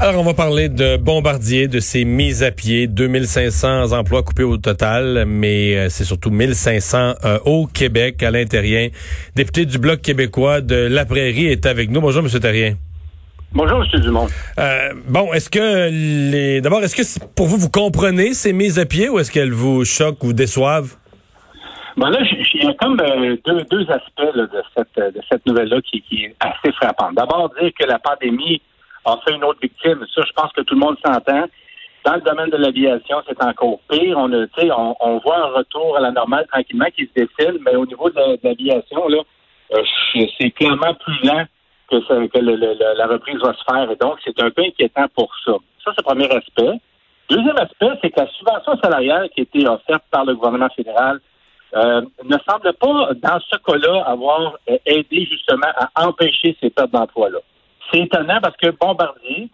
Alors, on va parler de Bombardier, de ses mises à pied, 2500 emplois coupés au total, mais euh, c'est surtout 1500 euh, au Québec, à l'intérieur. Député du Bloc québécois de La Prairie est avec nous. Bonjour, M. Terrien. Bonjour, M. Dumont. Euh, bon, est-ce que les... D'abord, est-ce que pour vous, vous comprenez ces mises à pied ou est-ce qu'elles vous choquent ou déçoivent? Ben là, il y a comme deux, deux aspects de cette, de cette nouvelle-là qui, qui est assez frappante. D'abord, dire que la pandémie a fait une autre victime. Ça, je pense que tout le monde s'entend. Dans le domaine de l'aviation, c'est encore pire. On, a, on, on voit un retour à la normale tranquillement qui se dessine, mais au niveau de, l'aviation, euh, c'est clairement plus lent que, que la reprise va se faire. Et donc, c'est un peu inquiétant pour ça. Ça, c'est le premier aspect. Deuxième aspect, c'est que la subvention salariale qui a été offerte par le gouvernement fédéral euh, ne semble pas, dans ce cas-là, avoir euh, aidé justement à empêcher ces pertes d'emploi-là. C'est étonnant parce que Bombardier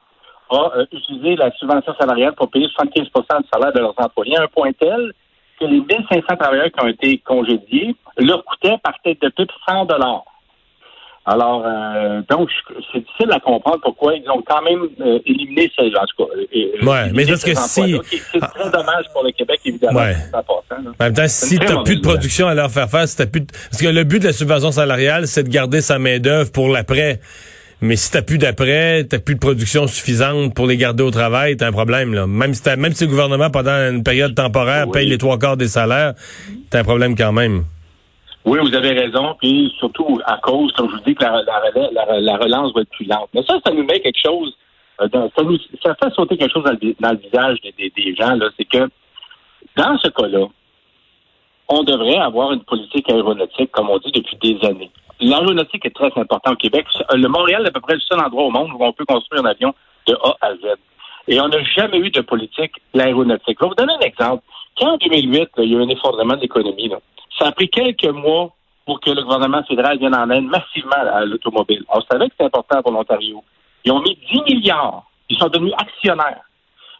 a euh, utilisé la subvention salariale pour payer 75% du salaire de leurs employés à un point tel que les 1500 travailleurs qui ont été congédiés leur coûtaient par tête de pipe 100 dollars. Alors, euh, donc, c'est difficile à comprendre pourquoi ils ont quand même euh, éliminé ces en tout cas. ouais, mais parce que si... C'est très dommage pour le Québec, évidemment. Ouais. En même temps, si tu n'as plus de production à leur faire face, si plus Parce que le but de la subvention salariale, c'est de garder sa main-d'œuvre pour l'après. Mais si t'as plus d'après, t'as plus de production suffisante pour les garder au travail, t'as un problème là. Même si même si le gouvernement pendant une période temporaire paye les trois quarts des salaires, t'as un problème quand même. Oui, vous avez raison. Puis surtout à cause, comme je vous dis, que la, relance va être plus lente. Mais ça, ça nous met quelque chose. Euh, ça, nous, ça fait sauter quelque chose dans le, visage des, des gens. Là, c'est que dans ce cas-là, on devrait avoir une politique aéronautique, comme on dit depuis des années. L'aéronautique est très important au Québec. Le Montréal est à peu près le seul endroit au monde où on peut construire un avion de A à Z. Et on n'a jamais eu de politique l'aéronautique. Je vais vous donner un exemple. Quand en 2008, il y a eu un effondrement de l'économie, ça a pris quelques mois pour que le gouvernement fédéral vienne en aide massivement à l'automobile. On savait que c'était important pour l'Ontario. Ils ont mis 10 milliards. Ils sont devenus actionnaires.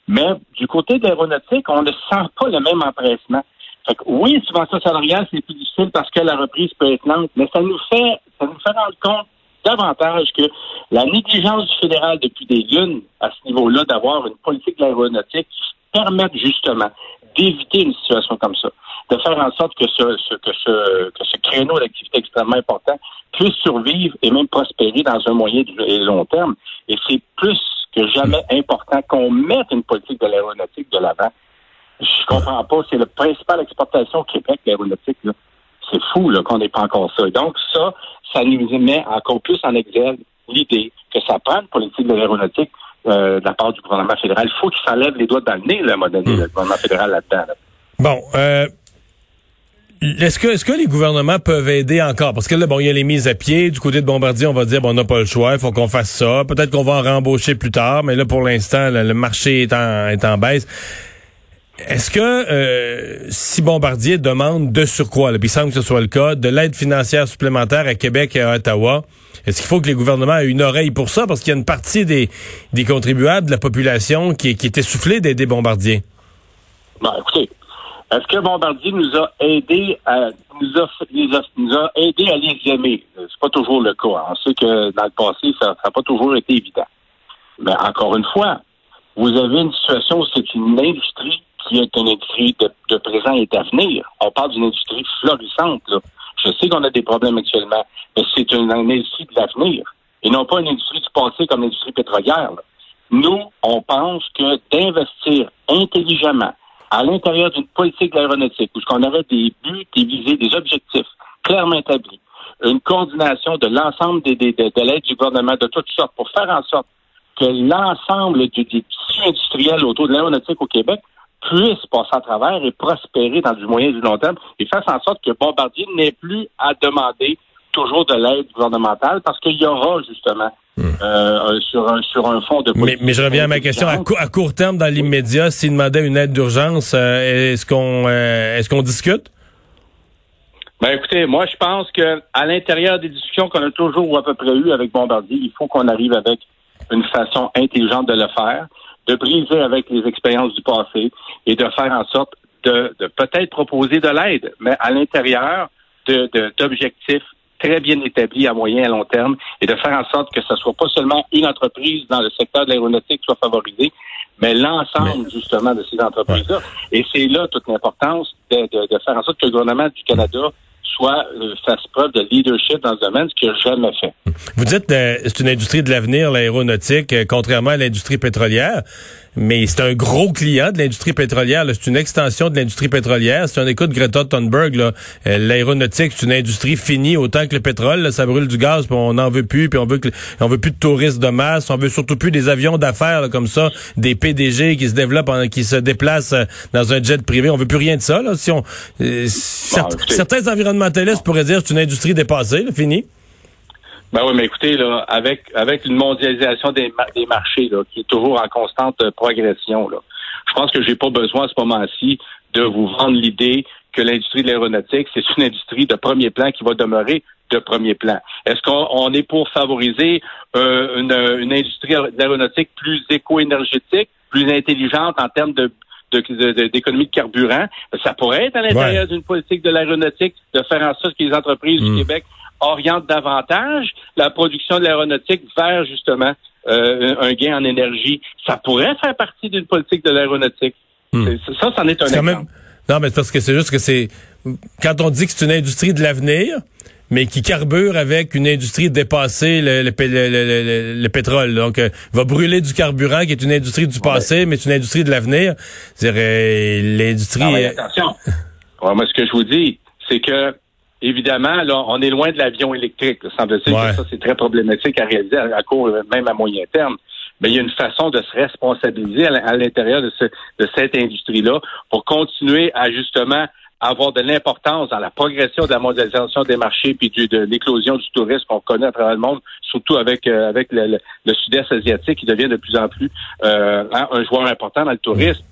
Mais du côté de l'aéronautique, on ne sent pas le même empressement. Fait que, oui, subvention salariale, c'est plus difficile parce que la reprise peut être lente, mais ça nous fait, ça nous fait rendre compte davantage que la négligence du fédéral depuis des lunes à ce niveau-là d'avoir une politique de l'aéronautique qui permette justement d'éviter une situation comme ça, de faire en sorte que ce, que ce, que ce créneau d'activité extrêmement important puisse survivre et même prospérer dans un moyen et long terme. Et c'est plus que jamais important qu'on mette une politique de l'aéronautique de l'avant je comprends pas. C'est la principale exportation au Québec, l'aéronautique. C'est fou qu'on n'ait pas encore ça. Donc, ça, ça nous met encore plus en exergue l'idée que ça prend une politique de l'aéronautique euh, de la part du gouvernement fédéral. Il faut qu'il s'enlève les doigts dans le nez, là, à un moment donné, hmm. le gouvernement fédéral là-dedans. Bon, euh, est-ce que, est-ce que les gouvernements peuvent aider encore? Parce que là, bon, il y a les mises à pied. Du côté de Bombardier, on va dire, bon, on n'a pas le choix, il faut qu'on fasse ça. Peut-être qu'on va en rembaucher plus tard, mais là, pour l'instant, le marché est en, est en baisse. Est-ce que euh, si Bombardier demande de surcroît, là, puis il semble que ce soit le cas, de l'aide financière supplémentaire à Québec et à Ottawa, est-ce qu'il faut que les gouvernements aient une oreille pour ça? Parce qu'il y a une partie des, des contribuables de la population qui, qui est essoufflée d'aider Bombardier. Ben, écoutez, est-ce que Bombardier nous a aidé à nous a, nous a, aidé à les aimer? C'est pas toujours le cas. On sait que dans le passé, ça n'a pas toujours été évident. Mais encore une fois, vous avez une situation où c'est une industrie qui est une industrie de, présent et d'avenir. On parle d'une industrie florissante. Je sais qu'on a des problèmes actuellement, mais c'est une, industrie de l'avenir et non pas une industrie du passé comme l'industrie pétrolière. Nous, on pense que d'investir intelligemment à l'intérieur d'une politique d'aéronautique où qu'on aurait des buts, des visées, des objectifs clairement établis, une coordination de l'ensemble des, de l'aide du gouvernement de toutes sortes pour faire en sorte que l'ensemble des tissus industriels autour de l'aéronautique au Québec puisse passer à travers et prospérer dans du moyen et du long terme et fasse en sorte que Bombardier n'ait plus à demander toujours de l'aide gouvernementale parce qu'il y aura justement hmm. euh, sur, un, sur un fonds de mais, mais je reviens à ma question. À, court terme, dans l'immédiat, s'il demandait une aide d'urgence, euh, est-ce qu'on euh, est-ce qu'on discute? Ben écoutez, moi je pense que à l'intérieur des discussions qu'on a toujours ou à peu près eues avec Bombardier, il faut qu'on arrive avec une façon intelligente de le faire de briser avec les expériences du passé et de faire en sorte de, peut-être proposer de l'aide, mais à l'intérieur d'objectifs très bien établi à moyen et à long terme et de faire en sorte que ce soit pas seulement une entreprise dans le secteur de l'aéronautique qui soit favorisée, mais l'ensemble justement de ces entreprises-là. Et c'est là toute l'importance de, de, faire en sorte que le gouvernement du Canada soit euh, fasse preuve de leadership dans ce domaine, ce qu'il n'a jamais fait. Vous dites euh, c'est une industrie de l'avenir, l'aéronautique, euh, contrairement à l'industrie pétrolière mais c'est un gros client de l'industrie pétrolière. C'est une extension de l'industrie pétrolière. C'est un écoute Greta Thunberg. Euh, l'aéronautique, c'est une industrie finie autant que le pétrole. ça brûle du gaz, puis on n'en veut plus, puis on veut que, on veut plus de touristes de masse. On veut surtout plus des avions d'affaires comme ça, des PDG qui se développent, qui se déplacent euh, dans un jet privé. On veut plus rien de ça. Là. Si on, euh, certains environnementalistes pourraient dire c'est une industrie dépassée, là, finie. Ben oui, mais écoutez, là, avec avec une mondialisation des, des marchés qui est toujours en constante progression, là, je pense que j'ai pas besoin à ce moment-ci de vous vendre l'idée que l'industrie de l'aéronautique, c'est une industrie de premier plan qui va demeurer de premier plan. Est-ce qu'on est pour favoriser euh, une, une, industrie de l'aéronautique plus éco-énergétique, plus intelligente en termes de d'économie de, carburant. Ça pourrait être à l'intérieur d'une politique de l'aéronautique de faire en sorte que les entreprises du hmm. Québec oriente davantage la production de l'aéronautique vers justement euh, un gain en énergie. Ça pourrait faire partie d'une politique de l'aéronautique. Hmm. Ça, c'en est un exemple. Non, mais parce que c'est juste que c'est quand on dit que c'est une industrie de l'avenir, mais qui carbure avec une industrie dépassée, le, le, pétrole. Donc, euh, va brûler du carburant, qui est une industrie du passé, mais c'est une industrie de l'avenir. C'est-à-dire, l'industrie... attention. moi, ce que je vous dis, c'est que Évidemment, là, on est loin de l'avion électrique. Semble-t-il que ça, c'est très problématique à réaliser à, court, même à moyen terme. Mais il y a une façon de se responsabiliser à l'intérieur de, cette industrie-là pour continuer à justement avoir de l'importance dans la progression de la mondialisation des marchés puis de l'éclosion du tourisme qu'on connaît à travers le monde, surtout avec euh, avec le, sud-est asiatique qui devient de plus en plus euh, un joueur important dans le tourisme.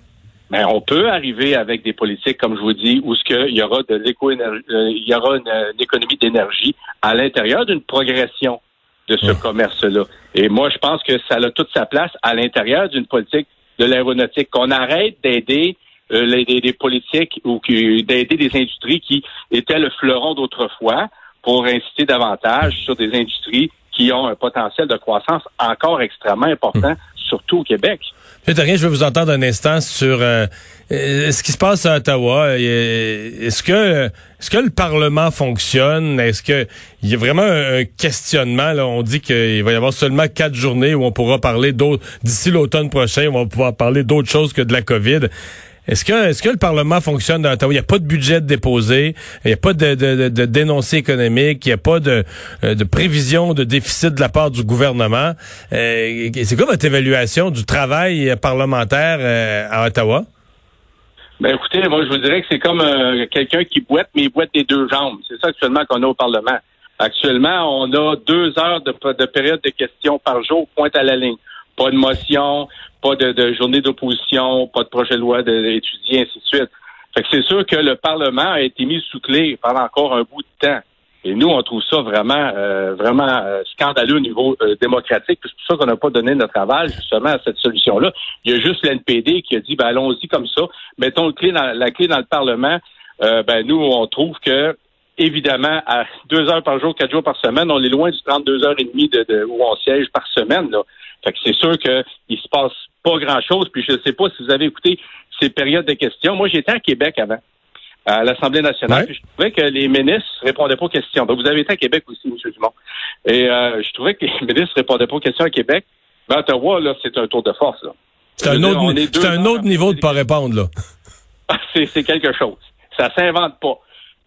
Mais on peut arriver avec des politiques, comme je vous dis, où ce qu'il y aura de l'éco euh, il y aura une, économie d'énergie à l'intérieur d'une progression de ce commerce-là. Et moi, je pense que ça a toute sa place à l'intérieur d'une politique de l'aéronautique, qu'on arrête d'aider les, des, politiques ou d'aider des industries qui étaient le fleuron d'autrefois pour inciter davantage sur des industries qui ont un potentiel de croissance encore extrêmement important, surtout au Québec. rien, je veux vous entendre un instant sur euh, euh, ce qui se passe à Ottawa. Euh, est-ce que est-ce que le Parlement fonctionne? Est-ce que il y a vraiment un, questionnement? Là? On dit qu'il va y avoir seulement quatre journées où on pourra parler d'autres d'ici l'automne prochain, on va pouvoir parler d'autres choses que de la COVID. Est-ce que, est-ce que le Parlement fonctionne dans Ottawa? Il n'y a pas de budget déposé, il n'y a pas de, de, de, dénoncé économique, il n'y a pas de, euh, de prévision de déficit de la part du gouvernement. Euh, c'est quoi votre évaluation du travail parlementaire euh, à Ottawa? Ben écoutez, moi je vous dirais que c'est comme quelqu'un qui boite, mais il boite des deux jambes. C'est ça actuellement qu'on a au Parlement. Actuellement, on a deux heures de, de période de questions par jour, pointe à la ligne. Pas de motion, pas de, journée d'opposition, pas de projet de loi d'étudier, ainsi de suite. Fait que c'est sûr que le Parlement a été mis sous clé pendant encore un bout de temps. Et nous, on trouve ça vraiment, euh, vraiment euh, scandaleux au niveau euh, démocratique. C'est pour ça qu'on n'a pas donné notre aval justement à cette solution-là. Il y a juste l'NPD qui a dit, ben allons-y comme ça, mettons le clé dans, la clé dans le Parlement. ben nous, on trouve que évidemment, à deux heures par jour, quatre jours par semaine, on est loin du 32 heures et demie de, où on siège par semaine. Là. Fait que c'est sûr qu'il se passe pas grand-chose. Puis je ne sais pas si vous avez écouté ces périodes de questions. Moi, j'étais à Québec avant, à l'Assemblée nationale. je trouvais que les ministres répondaient pas aux questions. Donc, vous avez été à Québec aussi, M. Dumont. Et euh, je trouvais que les ministres répondaient pas aux questions à Québec. Mais à Ottawa, là, c'est un tour de force. C'est un, autre, un autre niveau de pas répondre, là. c'est quelque chose. Ça s'invente pas.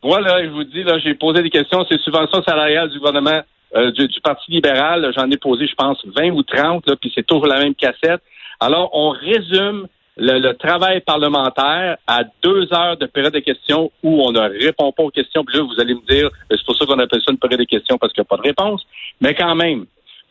Moi, là, je vous dis, là, j'ai posé des questions. C'est subvention salariale du gouvernement euh, du, Parti libéral. J'en ai posé, je pense, 20 ou 30, là, puis c'est toujours la même cassette. Alors, on résume le, travail parlementaire à deux heures de période de questions où on ne répond pas aux questions. Puis là, vous allez me dire, euh, c'est pour ça qu'on appelle ça une période de questions parce qu'il n'y a pas de réponse. Mais quand même,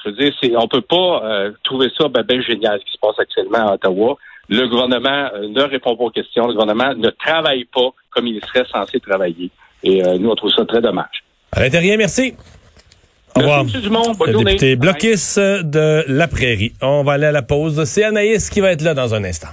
je veux dire, c'est, on peut pas euh, trouver ça ben, ben, génial ce qui se passe actuellement à Ottawa. Le gouvernement ne répond pas aux questions. Le gouvernement ne travaille pas comme il serait censé travailler. Et nous, on trouve ça très dommage. À l'intérieur, merci. Au revoir. Merci, Dumont. Bonne le député Bloquis de la Prairie. On va aller à la pause. C'est Anaïs qui va être là dans un instant.